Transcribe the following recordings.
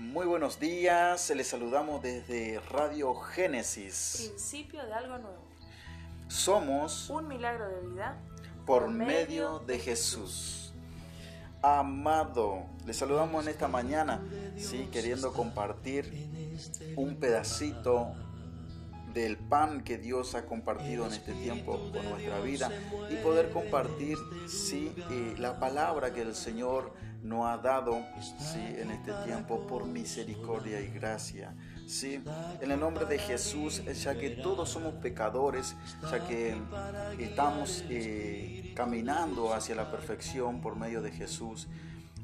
Muy buenos días, les saludamos desde Radio Génesis. Principio de algo nuevo. Somos Un milagro de vida. por medio de Jesús. Amado, les saludamos en esta mañana, sí, queriendo compartir un pedacito del pan que Dios ha compartido en este tiempo con nuestra vida y poder compartir, sí, eh, la palabra que el Señor nos ha dado, sí, en este tiempo por misericordia y gracia. Sí, en el nombre de Jesús, ya que todos somos pecadores, ya que estamos eh, caminando hacia la perfección por medio de Jesús.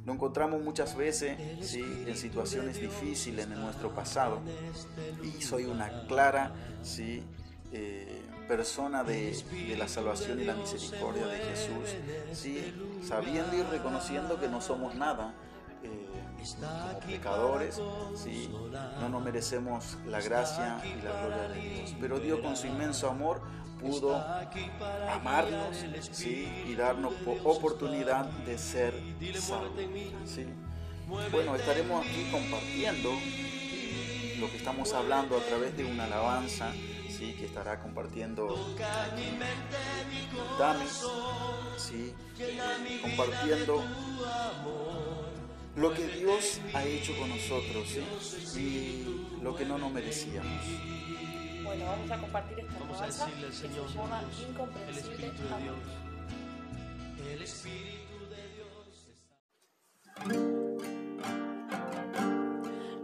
Lo encontramos muchas veces ¿sí? en situaciones difíciles en nuestro pasado y soy una clara ¿sí? eh, persona de, de, la salvación y la misericordia de Jesús, ¿sí? sabiendo y reconociendo que no somos nada. Eh, como pecadores, ¿sí? no nos merecemos la gracia y la gloria de Dios, pero Dios con su inmenso amor pudo amarnos y darnos oportunidad de ser salvos. Bueno, estaremos aquí compartiendo lo que estamos hablando a través de una alabanza ¿sí? que estará compartiendo Dami, ¿sí? Compartiendo lo que Dios ha hecho con nosotros y lo que no nos merecíamos. Bueno, vamos a compartir esta alabanza que se llama Incomprensible Amor. El Espíritu de Dios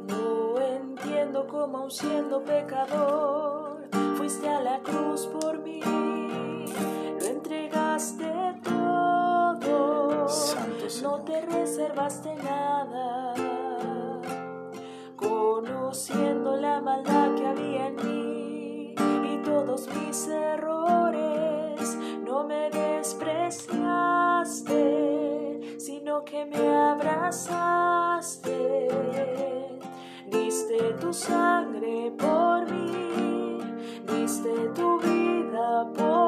No entiendo cómo aun siendo pecador fuiste a la cruz por mí, lo entregaste todo, Santo no Señor. te reservaste nada, conociendo la maldad que había en mí todos mis errores, no me despreciaste, sino que me abrazaste, diste tu sangre por mí, diste tu vida por mí,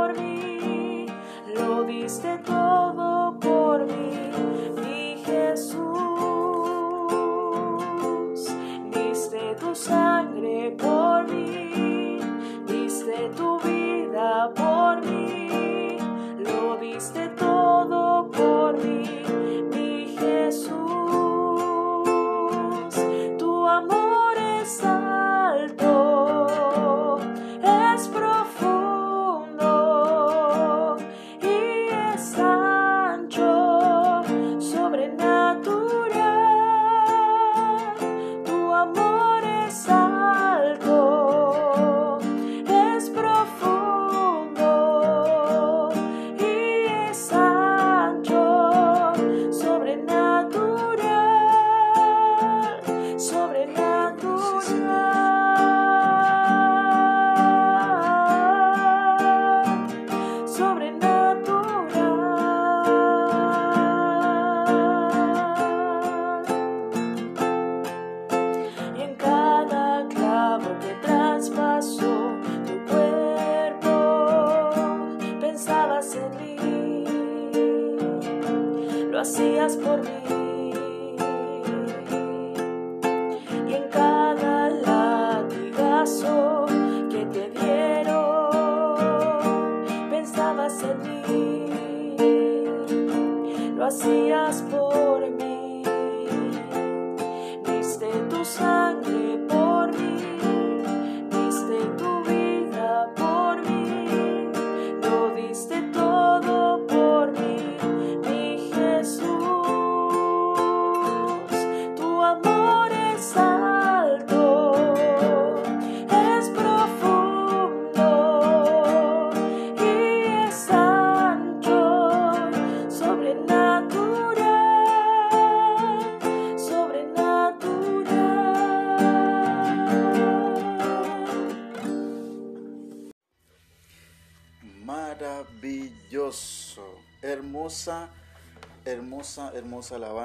por mí.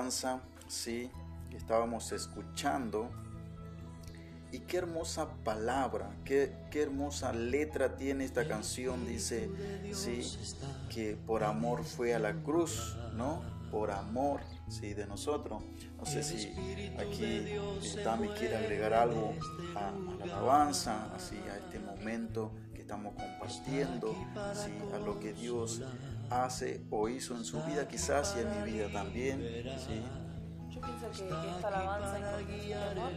Alabanza, sí, estábamos escuchando. Y qué hermosa palabra, qué, qué hermosa letra tiene esta canción. Dice, sí, que por amor fue a la cruz, ¿no? por amor ¿sí? de nosotros. No sé si aquí Tami quiere agregar algo a, a, la alabanza, así a este momento que estamos compartiendo, ¿sí? a lo que Dios hace o hizo en su vida quizás y en mi vida también. ¿sí? Yo pienso que, que esta alabanza en amor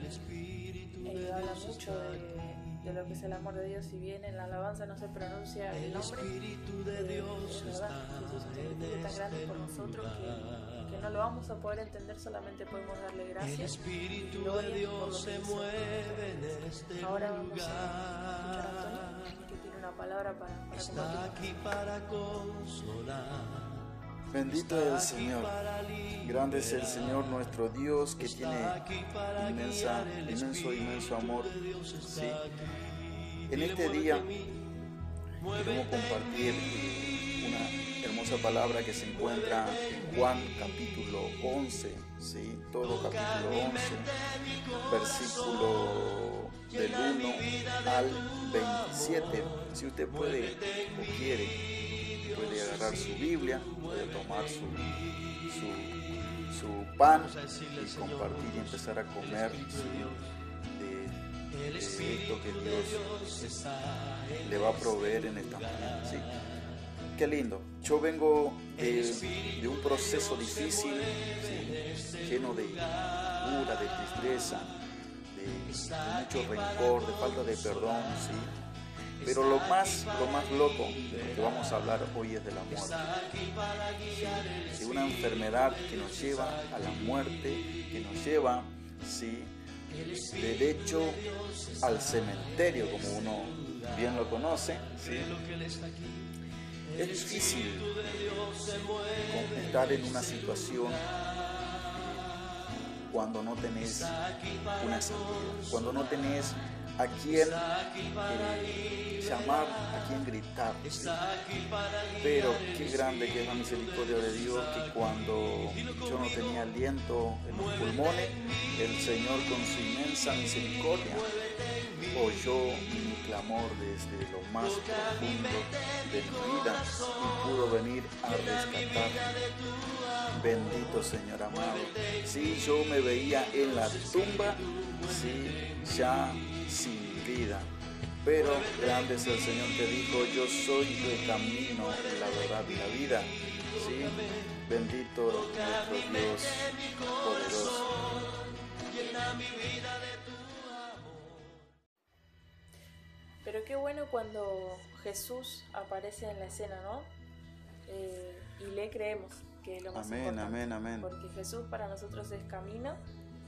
eh, habla mucho de de lo que es el amor de Dios, si bien en la alabanza no se pronuncia el nombre, eh, es verdad, Jesús es tan grande por nosotros que, que, no lo vamos a poder entender, solamente podemos darle gracias y gloria por lo que hizo. Ahora vamos a escuchar a Antonio, una palabra para, para compartir. Bendito es el Señor. Grande es el Señor nuestro Dios que tiene inmensa, inmenso, inmenso amor. ¿sí? En este día queremos compartir hermosa palabra que se encuentra en Juan capítulo 11, ¿sí? todo capítulo 11, versículo del 1 al 27. Si usted puede o quiere puede agarrar su Biblia, puede tomar su, su, su pan y compartir y empezar a comer de, de, esto que Dios le va a proveer en esta mañana. ¿sí? Qué lindo. Yo vengo de, un proceso difícil, lleno de ira, de tristeza, de, mucho rencor, de falta de perdón. ¿sí? Pero lo más, lo más loco de lo que vamos a hablar hoy es de la muerte. De una enfermedad que nos lleva a la muerte, que nos lleva, sí, derecho al cementerio, como uno bien lo conoce. Es difícil estar en una situación cuando no tenés una salida, cuando no tenés a quién eh, llamar, a quién gritar. Pero qué grande que es la misericordia de Dios que cuando yo no tenía aliento en los pulmones, el Señor con su inmensa misericordia oyó mi clamor desde lo más profundo de mi vida y pudo venir a rescatarme. Bendito Señor amado. Si yo me veía en la tumba, si ya sin vida. Pero grande es el Señor que dijo, yo soy el camino, la verdad y la vida. ¿Sí? Bendito nuestro Dios poderoso. Pero qué bueno cuando Jesús aparece en la escena, ¿no? Eh, y le creemos, que es lo más amén, importante. Amén, amén, Porque Jesús para nosotros es camino,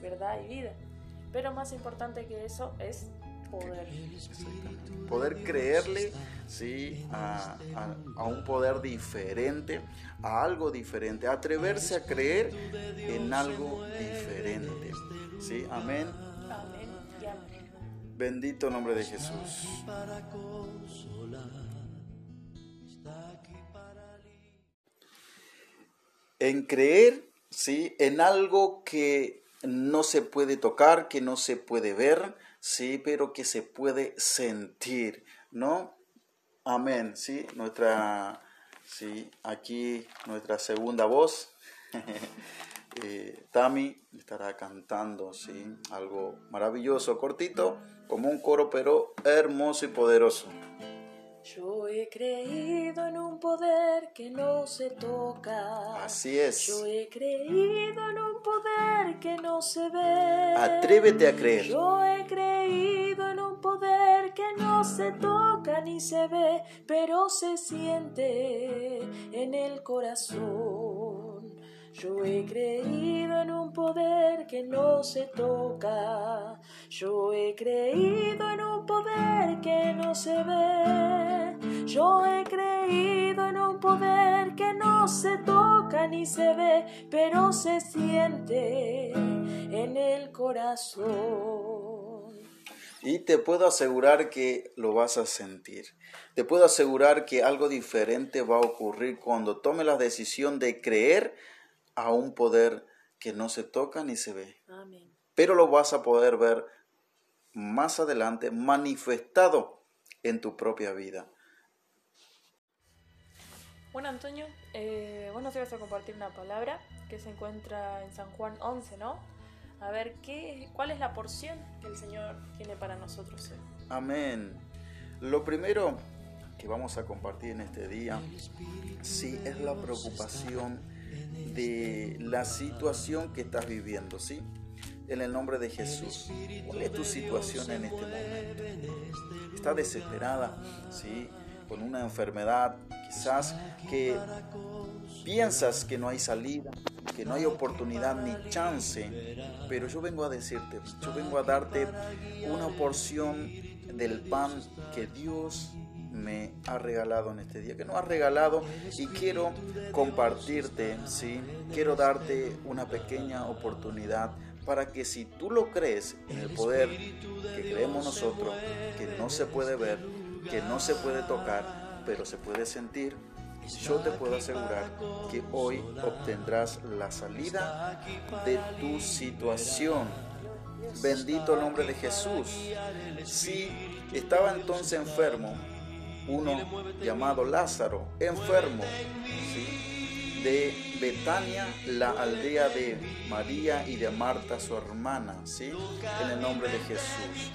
verdad y vida. Pero más importante que eso es poder. Poder creerle ¿sí? A, a, a, un poder diferente, a algo diferente, atreverse a creer en algo diferente. ¿sí? Amén. Bendito nombre de Jesús. En creer, ¿sí? En algo que no se puede tocar, que no se puede ver, sí, pero que se puede sentir, ¿no? Amén, sí, nuestra, sí, aquí nuestra segunda voz, eh, Tami estará cantando, sí, algo maravilloso, cortito, como un coro, pero hermoso y poderoso. Yo he creído en un poder que no se toca. Así es. Yo he creído en un poder que no se ve. Atrévete a creer. Yo he creído en un poder que no se toca ni se ve, pero se siente en el corazón. Yo he creído en un poder que no se toca. Yo he creído en un poder que no se ve. Yo he creído en un poder que no se toca ni se ve, pero se siente en el corazón. Y te puedo asegurar que lo vas a sentir. Te puedo asegurar que algo diferente va a ocurrir cuando tome la decisión de creer a un poder que no se toca ni se ve. Amén. Pero lo vas a poder ver más adelante manifestado en tu propia vida. Bueno, Antonio, eh, vos nos ibas a compartir una palabra que se encuentra en San Juan 11, ¿no? A ver, ¿qué, ¿cuál es la porción que el Señor tiene para nosotros hoy? Amén. Lo primero que vamos a compartir en este día, sí, es la preocupación de la situación que estás viviendo, ¿sí? En el nombre de Jesús. ¿Cuál es tu situación en este momento? ¿Estás desesperada? ¿Sí? Con una enfermedad, quizás que piensas que no hay salida, que no hay oportunidad ni chance, pero yo vengo a decirte, yo vengo a darte una porción del pan que Dios me ha regalado en este día, que nos ha regalado y quiero compartirte, ¿sí? Quiero darte una pequeña oportunidad para que si tú lo crees en el poder que creemos nosotros, que no se puede ver, que no se puede tocar, pero se puede sentir, yo te puedo asegurar que hoy obtendrás la salida de tu situación. Bendito el nombre de Jesús. Si estaba entonces enfermo, uno llamado Lázaro, enfermo, de Betania, la aldea de María y de Marta, su hermana, ¿sí? en el nombre de Jesús.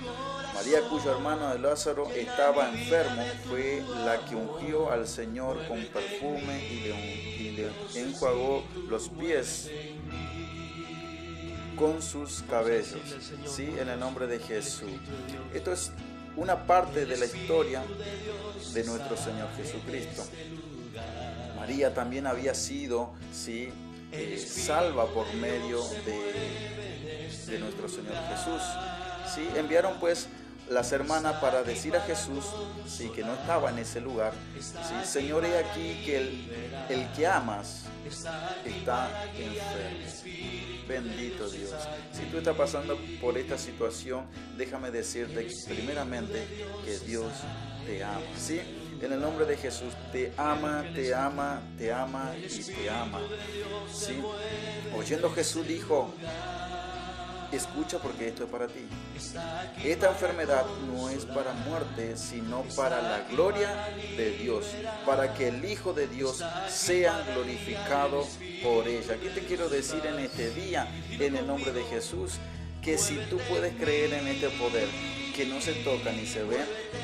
María, cuyo hermano de Lázaro estaba enfermo, fue la que ungió al Señor con perfume y le, enjuagó los pies con sus cabellos, ¿sí? en el nombre de Jesús. Esto es una parte de la historia de nuestro Señor Jesucristo. María también había sido ¿sí? Eh, salva por medio de, de, nuestro Señor Jesús. ¿sí? Enviaron pues las hermanas para decir a Jesús sí, que no estaba en ese lugar, ¿sí? Señor, he aquí que el, el que amas está enfermo. Bendito Dios. Si tú estás pasando por esta situación, déjame decirte primeramente que Dios te ama. ¿sí? En el nombre de Jesús, te ama, te ama, te ama y te ama. ¿sí? Oyendo Jesús dijo, escucha porque esto es para ti. Esta enfermedad no es para muerte, sino para la gloria de Dios, para que el Hijo de Dios sea glorificado por ella. ¿Qué te quiero decir en este día, en el nombre de Jesús? Que si tú puedes creer en este poder, que no se toca ni se ve,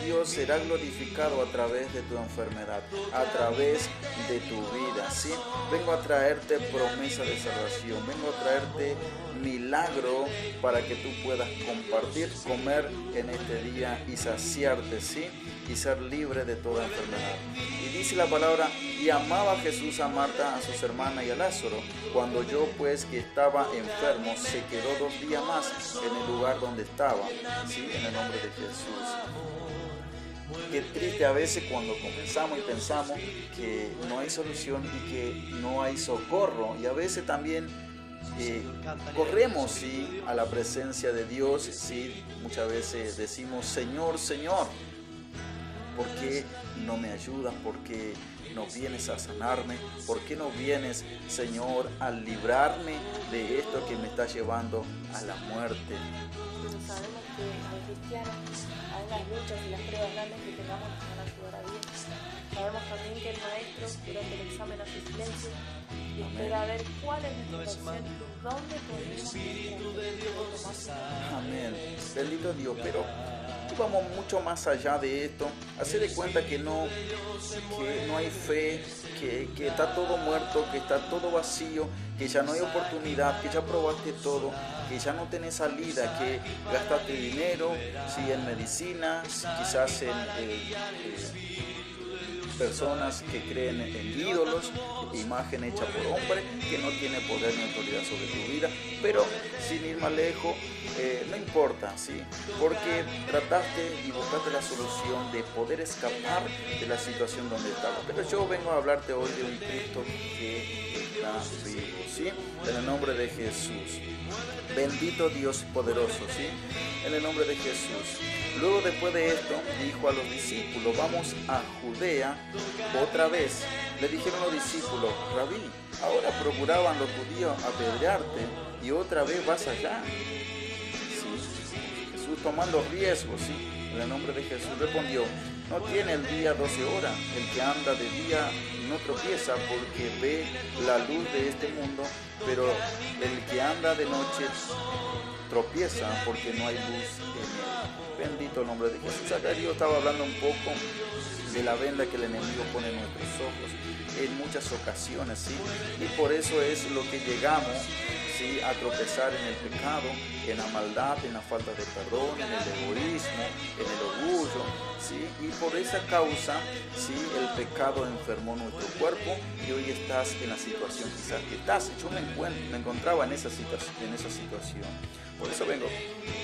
Dios será glorificado a través de tu enfermedad, a través de tu vida. ¿sí? Vengo a traerte promesa de salvación, vengo a traerte milagro para que tú puedas compartir, comer en este día y saciarte, ¿sí? Y ser libre de toda enfermedad. Y dice la palabra, y amaba Jesús a Marta, a sus hermanas y a Lázaro. Cuando yo pues que estaba enfermo, se quedó dos días más en el lugar donde estaba, ¿sí? En el nombre de Jesús. Qué triste a veces cuando comenzamos y pensamos que no hay solución y que no hay socorro. Y a veces también eh, corremos ¿sí? a la presencia de Dios, ¿sí? muchas veces decimos, Señor, Señor, ¿por qué no me ayudas? ¿Por qué no vienes a sanarme? ¿Por qué no vienes, Señor, a librarme de esto que me está llevando a la muerte? Pero sabemos que al cristiano, a las luchas y las pruebas grandes que tengamos nos van a ayudar a. Sabemos también que el maestro, durante el examen, hace silencio y espera a ver cuál es nuestra situación y dónde podemos Amén. Bendito Dios, pero vamos mucho más allá de esto. Hacer de cuenta que no, que no hay fe, que, que, está todo muerto, que está todo vacío, que ya no hay oportunidad, que ya probaste todo, que ya no tenés salida, que gastaste dinero, si en medicina, quizás en... Eh, eh, personas que creen en ídolos, imagen hecha por hombre, que no tiene poder ni autoridad sobre tu vida, pero sin ir más lejos, eh, no importa, ¿sí? Porque trataste y buscaste la solución de poder escapar de la situación donde estaba. Pero yo vengo a hablarte hoy de un Cristo que está vivo, ¿sí? En el nombre de Jesús. Bendito Dios poderoso, ¿sí? En el nombre de Jesús. Luego después de esto, dijo a los discípulos, vamos a Judea otra vez. Le dijeron los discípulos, Rabí, ahora procuraban los judíos apedrearte y otra vez vas allá. Tomando riesgos, ¿sí? En el nombre de Jesús respondió, no tiene el día 12 horas, el que anda de día no tropieza porque ve la luz de este mundo, pero el que anda de noche tropieza porque no hay luz en él. Bendito el nombre de Jesús. Acá Dios estaba hablando un poco de la venda que el enemigo pone en nuestros ojos en muchas ocasiones. Y por eso es lo que llegamos a tropezar en el pecado, en la maldad, en la falta de perdón, en el egoísmo, en el orgullo. Y por esa causa, el pecado enfermó nuestro cuerpo y hoy estás en la situación quizás que estás. Yo me, me encontraba en esa situación. Por eso vengo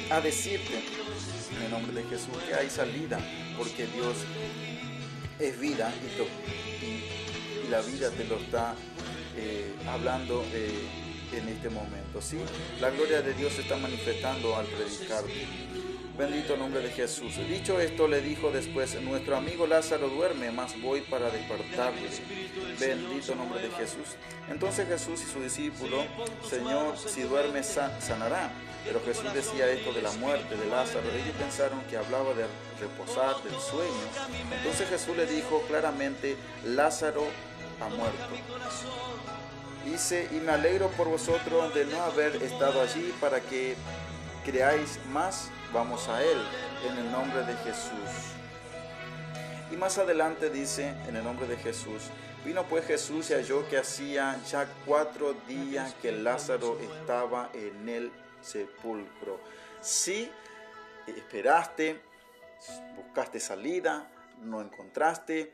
a decirte, en el nombre de Jesús, que hay salida, porque Dios es vida y, la vida te lo está eh, hablando eh, en este momento. ¿sí? La gloria de Dios se está manifestando al predicar. Bendito nombre de Jesús. Dicho esto, le dijo después, nuestro amigo Lázaro duerme, mas voy para despertarle. Bendito nombre de Jesús. Entonces Jesús y su discípulo, Señor, si duerme sanará. Pero Jesús decía esto de la muerte de Lázaro. Ellos pensaron que hablaba de reposar, del sueño. Entonces Jesús le dijo claramente, Lázaro ha muerto. Dice, y me alegro por vosotros de no haber estado allí para que creáis más. Vamos a Él, en el nombre de Jesús. Y más adelante dice, en el nombre de Jesús, vino pues Jesús y halló que hacía ya cuatro días que Lázaro estaba en el sepulcro. Si esperaste, buscaste salida, no encontraste,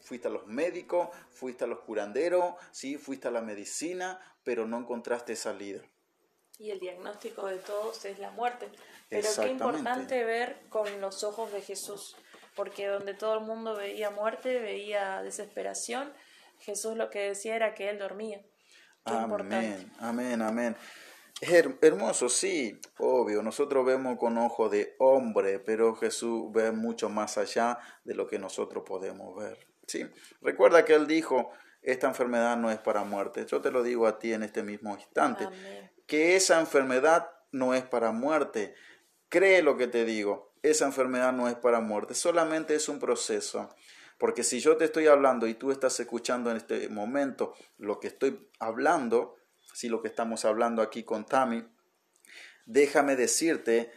fuiste a los médicos, fuiste a los curanderos, sí, fuiste a la medicina, pero no encontraste salida. Y el diagnóstico de todos es la muerte. Pero qué importante ver con los ojos de Jesús, porque donde todo el mundo veía muerte, veía desesperación, Jesús lo que decía era que él dormía. amén, amén, amén hermoso, sí, obvio. Nosotros vemos con ojo de hombre, pero Jesús ve mucho más allá de lo que nosotros podemos ver. Sí, recuerda que él dijo, esta enfermedad no es para muerte. Yo te lo digo a ti en este mismo instante, que esa enfermedad no es para muerte. Cree lo que te digo, esa enfermedad no es para muerte, solamente es un proceso. Porque si yo te estoy hablando y tú estás escuchando en este momento lo que estoy hablando, si lo que estamos hablando aquí con Tami, déjame decirte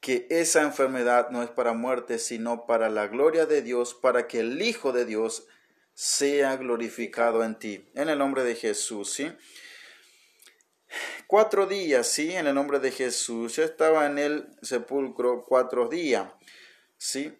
que esa enfermedad no es para muerte, sino para la gloria de Dios, para que el Hijo de Dios sea glorificado en ti. En el nombre de Jesús, ¿sí? Cuatro días, ¿sí? En el nombre de Jesús. Yo estaba en el sepulcro cuatro días, ¿sí?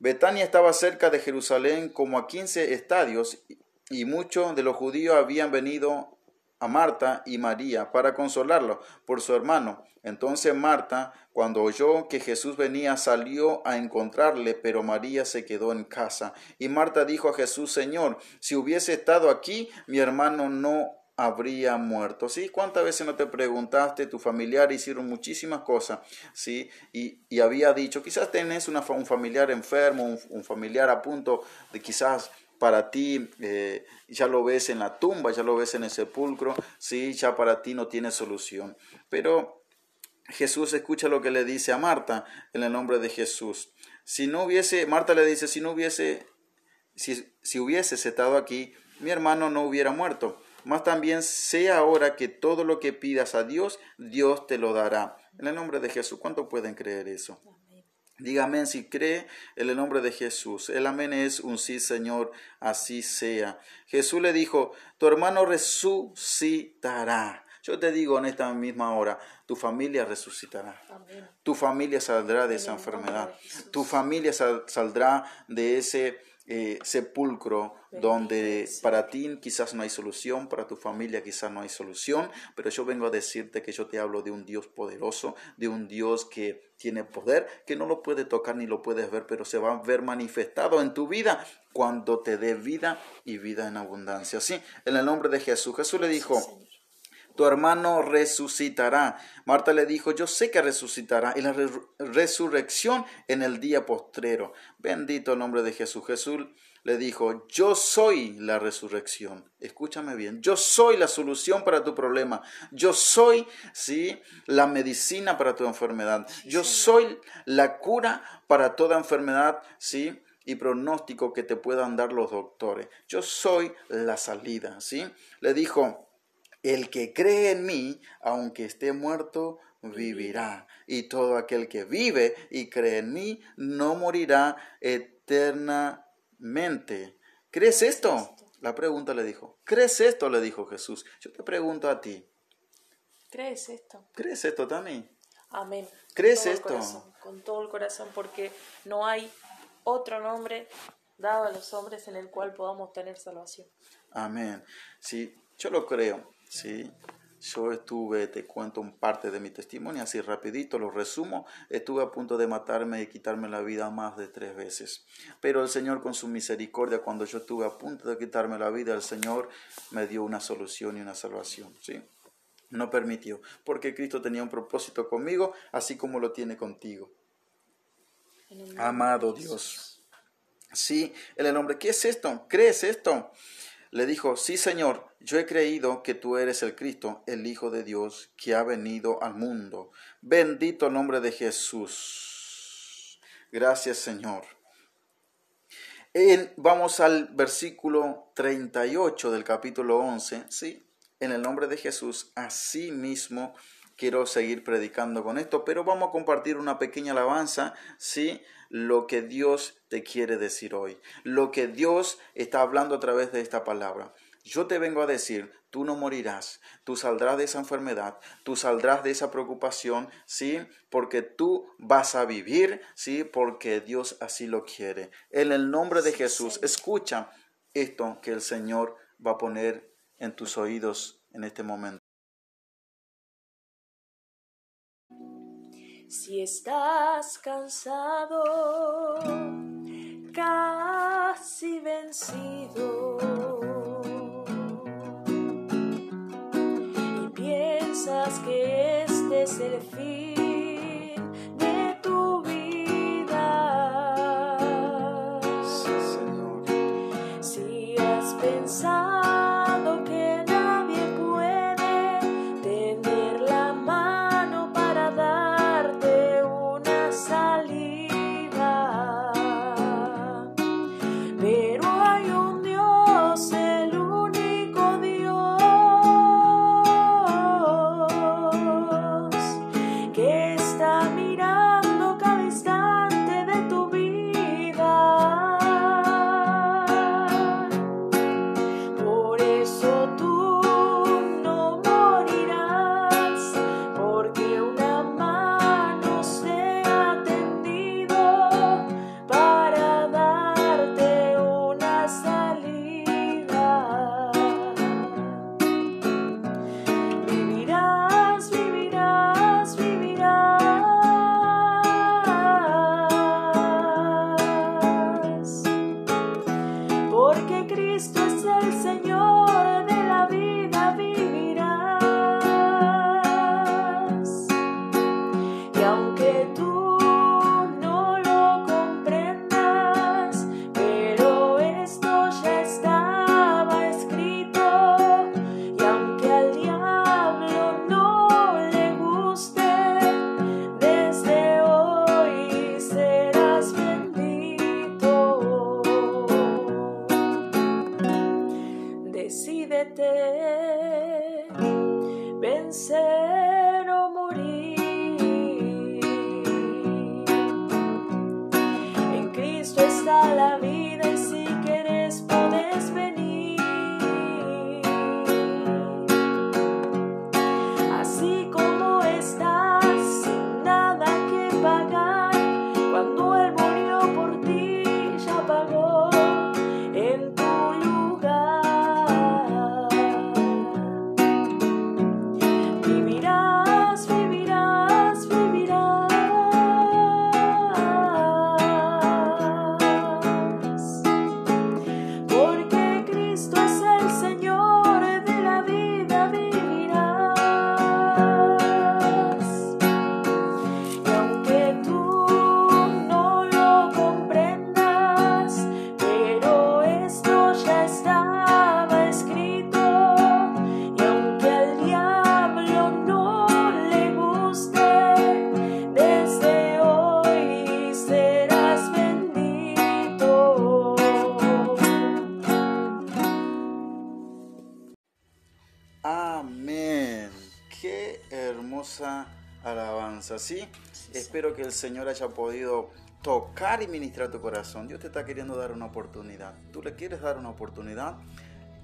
Betania estaba cerca de Jerusalén como a quince estadios y muchos de los judíos habían venido a Marta y María para consolarlo por su hermano. Entonces Marta, cuando oyó que Jesús venía, salió a encontrarle, pero María se quedó en casa. Y Marta dijo a Jesús, Señor, si hubiese estado aquí, mi hermano no habría muerto. ¿Sí? ¿Cuántas veces no te preguntaste? Tu familiar hicieron muchísimas cosas, ¿sí? Y, y había dicho, quizás tenés una, un familiar enfermo, un, familiar a punto de quizás para ti eh, ya lo ves en la tumba, ya lo ves en el sepulcro, sí, ya para ti no tiene solución. Pero Jesús escucha lo que le dice a Marta en el nombre de Jesús. Si no hubiese, Marta le dice, si no hubiese, si, si hubieses estado aquí, mi hermano no hubiera muerto. Más también sé ahora que todo lo que pidas a Dios, Dios te lo dará. En el nombre de Jesús, ¿cuánto pueden creer eso? Dígame si cree en el nombre de Jesús. El amén es un sí, Señor, así sea. Jesús le dijo, tu hermano resucitará. Yo te digo en esta misma hora, tu familia resucitará. Tu familia saldrá de esa enfermedad. Tu familia saldrá de ese eh, sepulcro donde para ti quizás no hay solución, para tu familia quizás no hay solución, pero yo vengo a decirte que yo te hablo de un Dios poderoso, de un Dios que tiene poder, que no lo puede tocar ni lo puedes ver, pero se va a ver manifestado en tu vida cuando te dé vida y vida en abundancia. Sí, en el nombre de Jesús. Jesús le dijo, tu hermano resucitará. Marta le dijo, yo sé que resucitará y la resurrección en el día postrero. Bendito el nombre de Jesús. Jesús le dijo, yo soy la resurrección. Escúchame bien, yo soy la solución para tu problema. Yo soy, sí, la medicina para tu enfermedad. Yo soy la cura para toda enfermedad, sí, y pronóstico que te puedan dar los doctores. Yo soy la salida, ¿sí? Le dijo, el que cree en mí, aunque esté muerto, vivirá. Y todo aquel que vive y cree en mí, no morirá eternamente. ¿Crees esto? La pregunta le dijo, ¿crees esto? Le dijo Jesús. Yo te pregunto a ti. ¿Crees esto? ¿Crees esto también? Amén. ¿Crees Con esto? corazón, con todo el corazón, porque no hay otro nombre dado a los hombres en el cual podamos tener salvación. Amén. Sí, yo lo creo. Sí. Yo estuve, te cuento un parte de mi testimonio, así rapidito, lo resumo. Estuve a punto de matarme y quitarme la vida más de tres veces. Pero el Señor con su misericordia, cuando yo estuve a punto de quitarme la vida, el Señor me dio una solución y una salvación. ¿sí? No permitió, porque Cristo tenía un propósito conmigo, así como lo tiene contigo. Amado Dios. Sí, él el hombre, ¿qué es esto? ¿Crees esto? Le dijo, sí Señor, yo he creído que tú eres el Cristo, el Hijo de Dios, que ha venido al mundo. Bendito nombre de Jesús. Gracias Señor. En- vamos al versículo 38 del capítulo 11, ¿sí? En el nombre de Jesús, así mismo quiero seguir predicando con esto, pero vamos a compartir una pequeña alabanza, ¿sí? Lo que Dios te quiere decir hoy, lo que Dios está hablando a través de esta palabra. Yo te vengo a decir, tú no morirás, tú saldrás de esa enfermedad, tú saldrás de esa preocupación, ¿sí? Porque tú vas a vivir, ¿sí? Porque Dios así lo quiere. En el nombre de Jesús, escucha esto que el Señor va a poner en tus oídos en este momento. Si estás cansado, casi vencido, y piensas que este es el fin el Señor haya podido tocar y ministrar tu corazón. Dios te está queriendo dar una oportunidad. ¿Tú le quieres dar una oportunidad?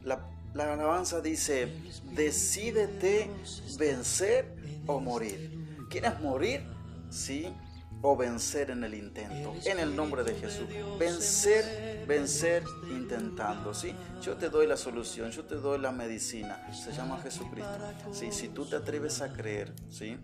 La, la alabanza dice, decídete vencer o morir. ¿Quieres morir? Sí o vencer en el intento. En el nombre de Jesús. Vencer, vencer intentando. ¿sí? Yo te doy la solución, yo te doy la medicina. Se llama Jesucristo. ¿sí? Si tú te atreves a creer, ¿sí?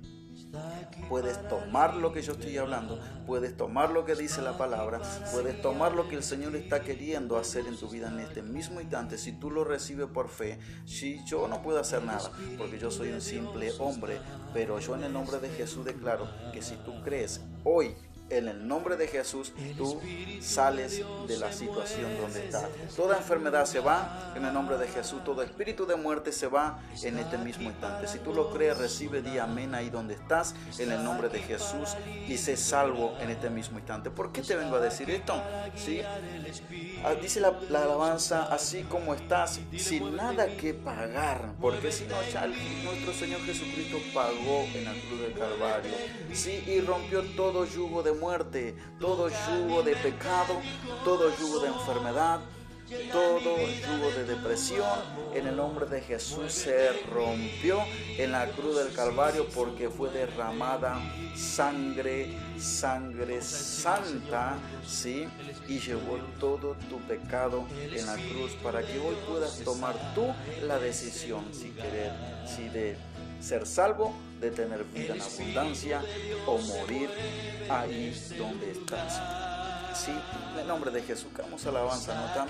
Puedes tomar lo que yo estoy hablando, puedes tomar lo que dice la palabra, puedes tomar lo que el Señor está queriendo hacer en tu vida en este mismo instante. Si tú lo recibes por fe, si yo no puedo hacer nada, porque yo soy un simple hombre, pero yo en el nombre de Jesús declaro que si tú crees hoy en el nombre de Jesús, tú sales de la situación donde estás. Toda enfermedad se va en el nombre de Jesús. Todo espíritu de muerte se va en este mismo instante. Si tú lo crees, recibe di amén ahí donde estás, en el nombre de Jesús, y sé salvo en este mismo instante. ¿Por qué te vengo a decir esto? ¿Sí? Ah, dice la, alabanza, así como estás, sin nada que pagar, porque si no, nuestro Señor Jesucristo pagó en la cruz del Calvario, ¿sí? Y rompió todo yugo de muerte, todo yugo de pecado, todo yugo de enfermedad, todo yugo de depresión en el nombre de Jesús se rompió en la cruz del Calvario porque fue derramada sangre, sangre santa, ¿sí? Y llevó todo tu pecado en la cruz para que hoy puedas tomar tú la decisión si querer, si de ser salvo, de tener vida en abundancia o morir ahí donde estás. Sí, en el nombre de Jesús, que vamos alabanza, ¿no?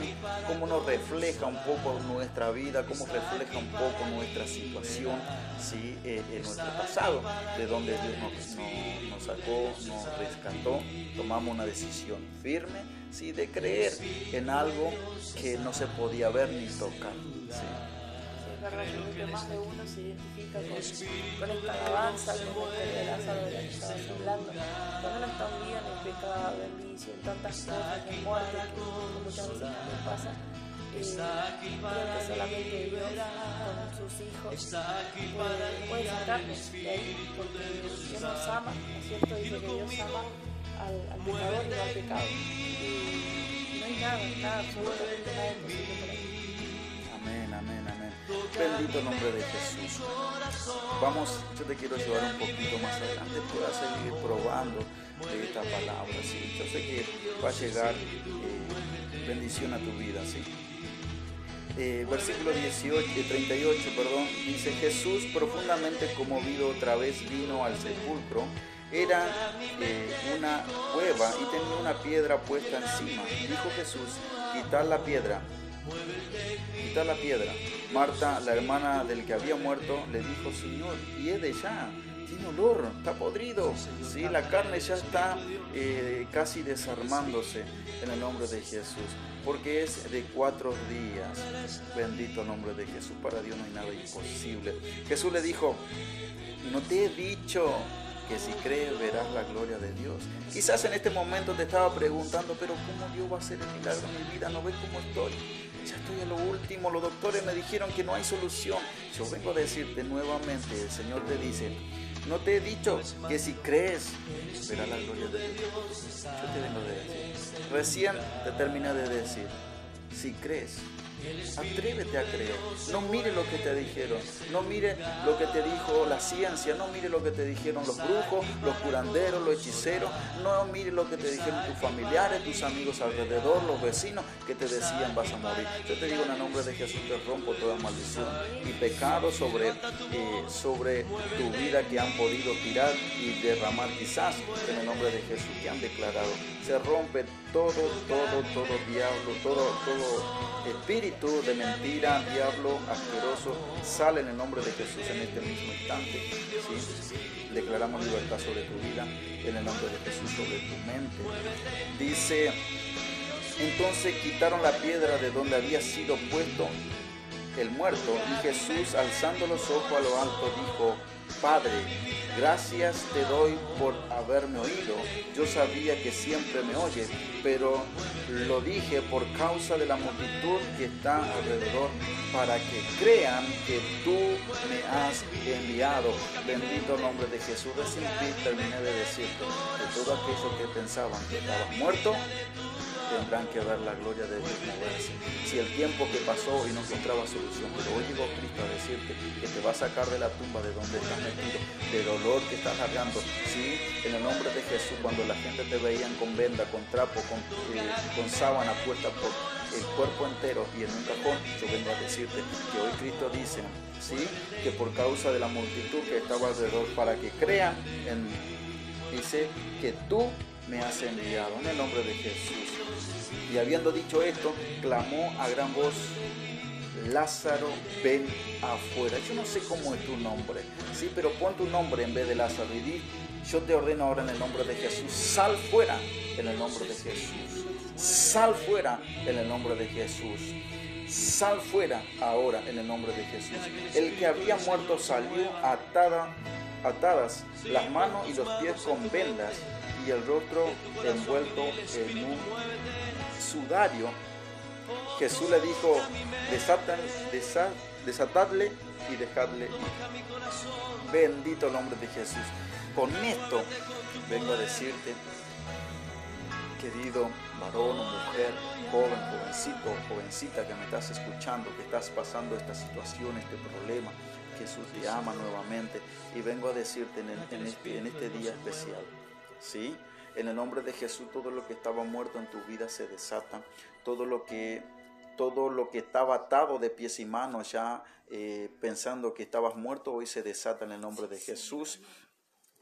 Cómo nos refleja un poco nuestra vida, cómo refleja un poco nuestra situación, ¿sí? Eh, en nuestro pasado, de donde Dios nos, sacó, nos rescató, tomamos una decisión firme, ¿sí? De creer en algo que no se podía ver ni tocar. Verdad, que más de uno se identifica con, con esta alabanza, con este de Lázaro de la que estabas hablando. Cuando uno está un día en el pecado, en vicio, en tantas cosas, en muerte, que muchas veces también pasa, eh, creo que solamente Dios con sus hijos puede, puede sacarnos de ahí, porque Dios nos ama, ¿no es cierto? Dice que Dios ama al, al pecador y no al pecado. Y no hay nada, nada, absolutamente nada imposible para él. Amén, amén, amén. Bendito nombre de Jesús. Vamos, yo te quiero llevar un poquito más adelante, puedas seguir probando de esta palabra. ¿sí? Yo sé que va a llegar eh, bendición a tu vida. ¿sí? Eh, versículo 18, 38, perdón, dice Jesús profundamente conmovido otra vez vino al sepulcro. Era eh, una cueva y tenía una piedra puesta encima. Dijo Jesús, quitar la piedra. Quitar la piedra. Marta, la hermana del que había muerto, le dijo, Señor, y es de ya, tiene olor, está podrido, ¿sí? la carne ya está eh, casi desarmándose en el nombre de Jesús, porque es de cuatro días. Bendito nombre de Jesús, para Dios no hay nada imposible. Jesús le dijo, no te he dicho que si crees verás la gloria de Dios. Quizás en este momento te estaba preguntando, pero ¿cómo Dios va a hacer el milagro en mi vida? ¿No ves cómo estoy? Ya estoy a lo último, los doctores me dijeron que no hay solución. Yo vengo a decirte nuevamente, el Señor te dice, no te he dicho que si crees verás la gloria de Dios. Yo te vengo a decir, recién te terminé de decir, si crees Atrévete a creer. No mire lo que te dijeron. No mire lo que te dijo la ciencia. No mire lo que te dijeron los brujos, los curanderos, los hechiceros. No mire lo que te dijeron tus familiares, tus amigos alrededor, los vecinos que te decían vas a morir. Yo te digo en el nombre de Jesús te rompo toda maldición y pecado sobre, eh, sobre tu vida que han podido tirar y derramar quizás en el nombre de Jesús que han declarado. Se rompe todo, todo, todo diablo, todo, todo espíritu de mentira, diablo asqueroso, sale en el nombre de Jesús en este mismo instante. Declaramos libertad sobre tu vida, en el nombre de Jesús sobre tu mente. Dice, entonces quitaron la piedra de donde había sido puesto el muerto y Jesús alzando los ojos a lo alto dijo, Padre, Gracias te doy por haberme oído. Yo sabía que siempre me oyes, pero lo dije por causa de la multitud que está alrededor, para que crean que tú me has enviado. Bendito nombre de Jesús. Recién terminé de decirte que todo aquello que pensaban que estabas muerto, tendrán que ver la gloria de Dios moverse. Si el tiempo que pasó y no encontraba solución, pero hoy llegó Cristo a decirte que te va a sacar de la tumba de donde estás metido, del dolor que estás cargando. Sí, en el nombre de Jesús, cuando la gente te veían con venda, con trapo, con, eh, con sábana puesta por el cuerpo entero y en un cajón, yo vengo a decirte que hoy Cristo dice, sí, que por causa de la multitud que estaba alrededor, para que crean en, dice que tú me has enviado en el nombre de Jesús. Y habiendo dicho esto, clamó a gran voz, Lázaro, ven afuera. Yo no sé cómo es tu nombre, sí, pero pon tu nombre en vez de Lázaro y di, yo te ordeno ahora en el nombre de Jesús, sal fuera en el nombre de Jesús. Sal fuera en el nombre de Jesús. Sal fuera ahora en el nombre de Jesús. El que había muerto salió atada, atadas las manos y los pies con vendas y el rostro envuelto en un sudario, Jesús le dijo, desatadle y dejadle. Bendito el nombre de Jesús. Con esto vengo a decirte, querido varón o mujer, joven, jovencito, jovencita que me estás escuchando, que estás pasando esta situación, este problema, Jesús te ama nuevamente y vengo a decirte en, este, en este día especial, ¿sí? En el nombre de Jesús, todo lo que estaba muerto en tu vida se desata. Todo lo que, todo lo que estaba atado de pies y manos ya eh, pensando que estabas muerto, hoy se desata en el nombre de Jesús.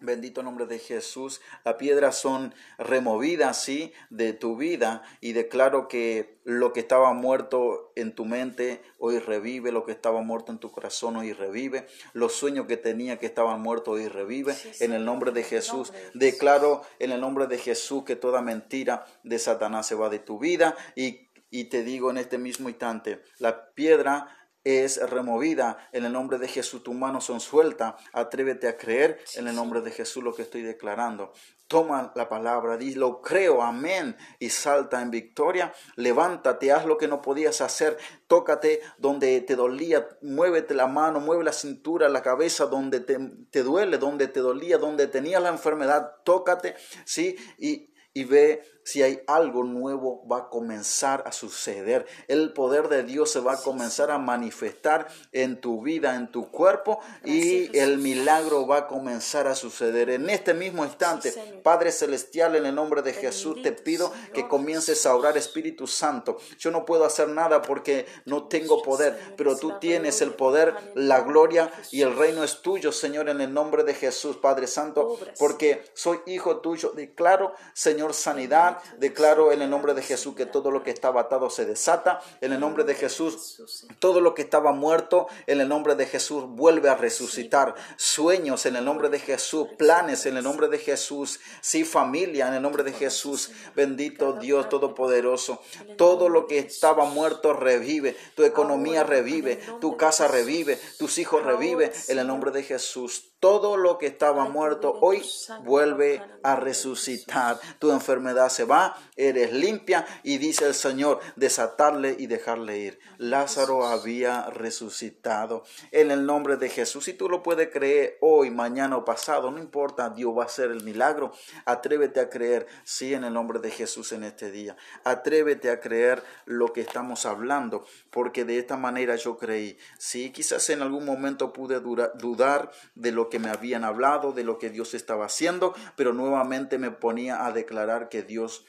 Bendito nombre de Jesús. Las piedras son removidas, sí, de tu vida. Y declaro que lo que estaba muerto en tu mente hoy revive, lo que estaba muerto en tu corazón hoy revive, los sueños que tenía que estaban muertos hoy revive. en el nombre de Jesús, declaro en el nombre de Jesús que toda mentira de Satanás se va de tu vida. Y, y te digo en este mismo instante, la piedra es removida. En el nombre de Jesús tus manos son sueltas. Atrévete a creer en el nombre de Jesús lo que estoy declarando. Toma la palabra, lo creo, amén, y salta en victoria. Levántate, haz lo que no podías hacer. Tócate donde te dolía, muévete la mano, mueve la cintura, la cabeza donde te, te duele, donde te dolía, donde tenías la enfermedad. Tócate, ¿sí? Y, y ve si hay algo nuevo va a comenzar a suceder. El poder de Dios se va a comenzar a manifestar en tu vida, en tu cuerpo y el milagro va a comenzar a suceder. En este mismo instante, Padre Celestial, en el nombre de Jesús, te pido que comiences a orar Espíritu Santo. Yo no puedo hacer nada porque no tengo poder, pero tú tienes el poder, la gloria y el reino es tuyo, Señor, en el nombre de Jesús, Padre Santo, porque soy hijo tuyo. Declaro, Señor, sanidad Declaro en el nombre de Jesús que todo lo que estaba atado se desata. En el nombre de Jesús, todo lo que estaba muerto, en el nombre de Jesús, vuelve a resucitar. Sueños en el nombre de Jesús, planes en el nombre de Jesús. Sí, familia en el nombre de Jesús. Bendito Dios Todopoderoso. Todo lo que estaba muerto revive. Tu economía revive. Tu casa revive. Tus hijos revive. En el nombre de Jesús todo lo que estaba muerto hoy vuelve a resucitar. Tu enfermedad se va, eres limpia y dice el Señor, desatarle y dejarle ir. Lázaro había resucitado en el nombre de Jesús. Si tú lo puedes creer hoy, mañana o pasado, no importa, Dios va a hacer el milagro. Atrévete a creer, sí, en el nombre de Jesús en este día. Atrévete a creer lo que estamos hablando, porque de esta manera yo creí. Sí, quizás en algún momento pude dudar de lo que me habían hablado, de lo que Dios estaba haciendo, pero nuevamente me ponía a declarar que Dios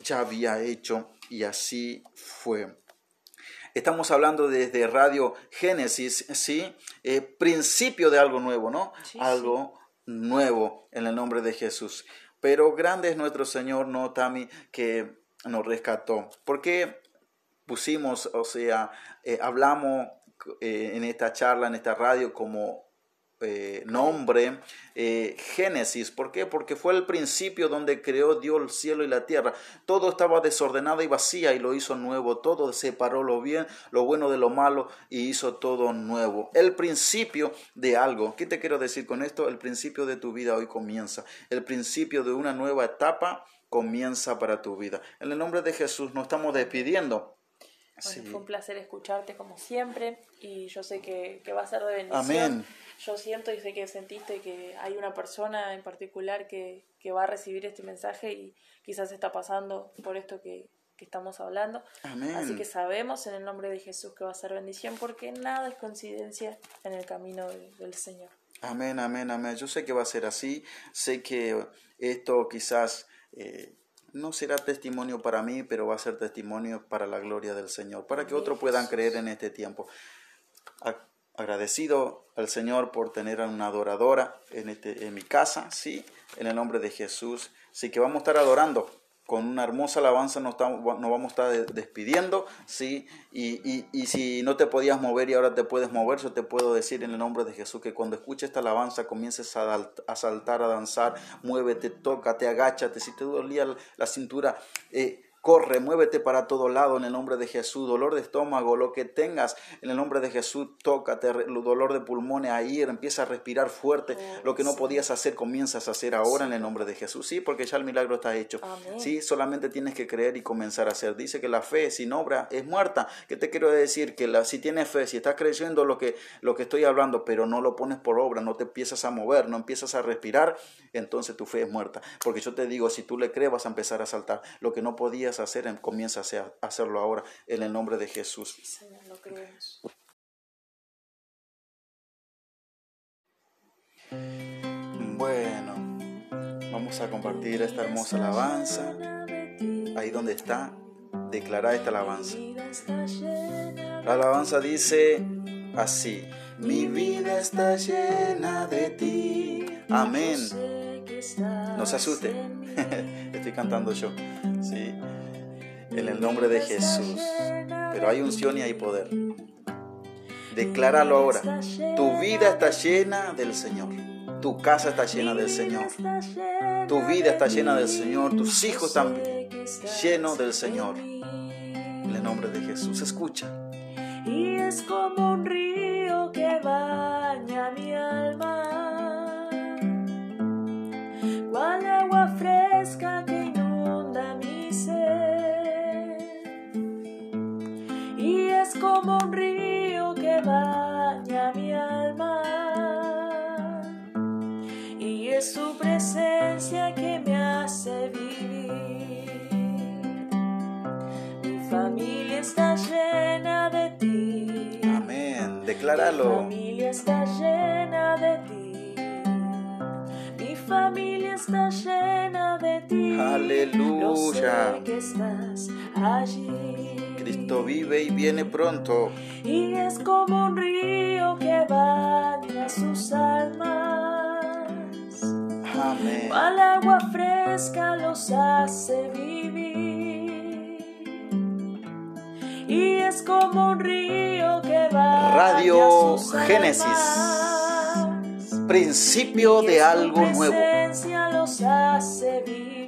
ya había hecho y así fue. Estamos hablando desde Radio Génesis, ¿sí? Eh, principio de algo nuevo, ¿no? algo nuevo en el nombre de Jesús. Pero grande es nuestro Señor, ¿no, Tami? Que nos rescató. porque pusimos, o sea, eh, hablamos eh, en esta charla, en esta radio, como eh, nombre eh, Génesis. ¿Por qué? Porque fue el principio donde creó Dios el cielo y la tierra. Todo estaba desordenado y vacía y lo hizo nuevo. Todo separó lo bien, lo bueno de lo malo y hizo todo nuevo. El principio de algo. ¿Qué te quiero decir con esto? El principio de tu vida hoy comienza. El principio de una nueva etapa comienza para tu vida. En el nombre de Jesús nos estamos despidiendo. Bueno, fue un placer escucharte como siempre y yo sé que, que va a ser de bendición. Amén. Yo siento y sé que sentiste que hay una persona en particular que, que va a recibir este mensaje y quizás está pasando por esto que, que estamos hablando. Amén. Así que sabemos en el nombre de Jesús que va a ser bendición porque nada es coincidencia en el camino de- del Señor. Amén, amén, amén. Yo sé que va a ser así. Sé que esto quizás eh, no será testimonio para mí, pero va a ser testimonio para la gloria del Señor, para que otros puedan creer en este tiempo. Agradecido al Señor por tener a una adoradora en, este, en mi casa, sí, en el nombre de Jesús. Así que vamos a estar adorando. Con una hermosa alabanza, nos, estamos- nos vamos a estar de- despidiendo, sí, y, y, y si no te podías mover y ahora te puedes mover, yo te puedo decir en el nombre de Jesús que cuando escuches esta alabanza comiences a, a saltar, a danzar, muévete, tócate, agáchate, si te dolía la cintura, eh, Corre, muévete para todo lado en el nombre de Jesús. Dolor de estómago, lo que tengas en el nombre de Jesús, tócate. Dolor de pulmones, ahí empieza a respirar fuerte. Oh, Lo que no sí. podías hacer, comienzas a hacer ahora en el nombre de Jesús. Sí, porque ya el milagro está hecho. Amén. Sí, solamente tienes que creer y comenzar a hacer. Dice que la fe sin obra es muerta. ¿Qué te quiero decir? Que la, si tienes fe, si estás creyendo lo que, lo que estoy hablando, pero no lo pones por obra, no te empiezas a mover, no empiezas a respirar, entonces tu fe es muerta. Porque yo te digo, si tú le crees, vas a empezar a saltar. Lo que no podías hacer, em- comienza a hacer- a hacerlo ahora en el nombre de Jesús. Señor, lo creemos. Bueno, vamos a compartir esta hermosa alabanza. Ahí donde está, declara esta alabanza. La alabanza dice así, mi vida está llena de ti. Amén. No se asuste, estoy cantando yo. Sí, en el nombre de Jesús. Pero hay unción y hay poder. Decláralo ahora. Tu vida está llena del Señor. Tu casa está llena del Señor. Tu vida está llena del Señor. Tus hijos están llenos del Señor. En el nombre de Jesús. Escucha. y es como un río Mi familia está llena de ti. Mi familia está llena de ti. Aleluya. Lo sé que estás allí. Cristo vive y viene pronto. Y es como un río que baña sus almas. Amén. Al agua fresca los hace vivir. Y es como un río que va Radio Génesis. Principio de algo nuevo. los hace vivir.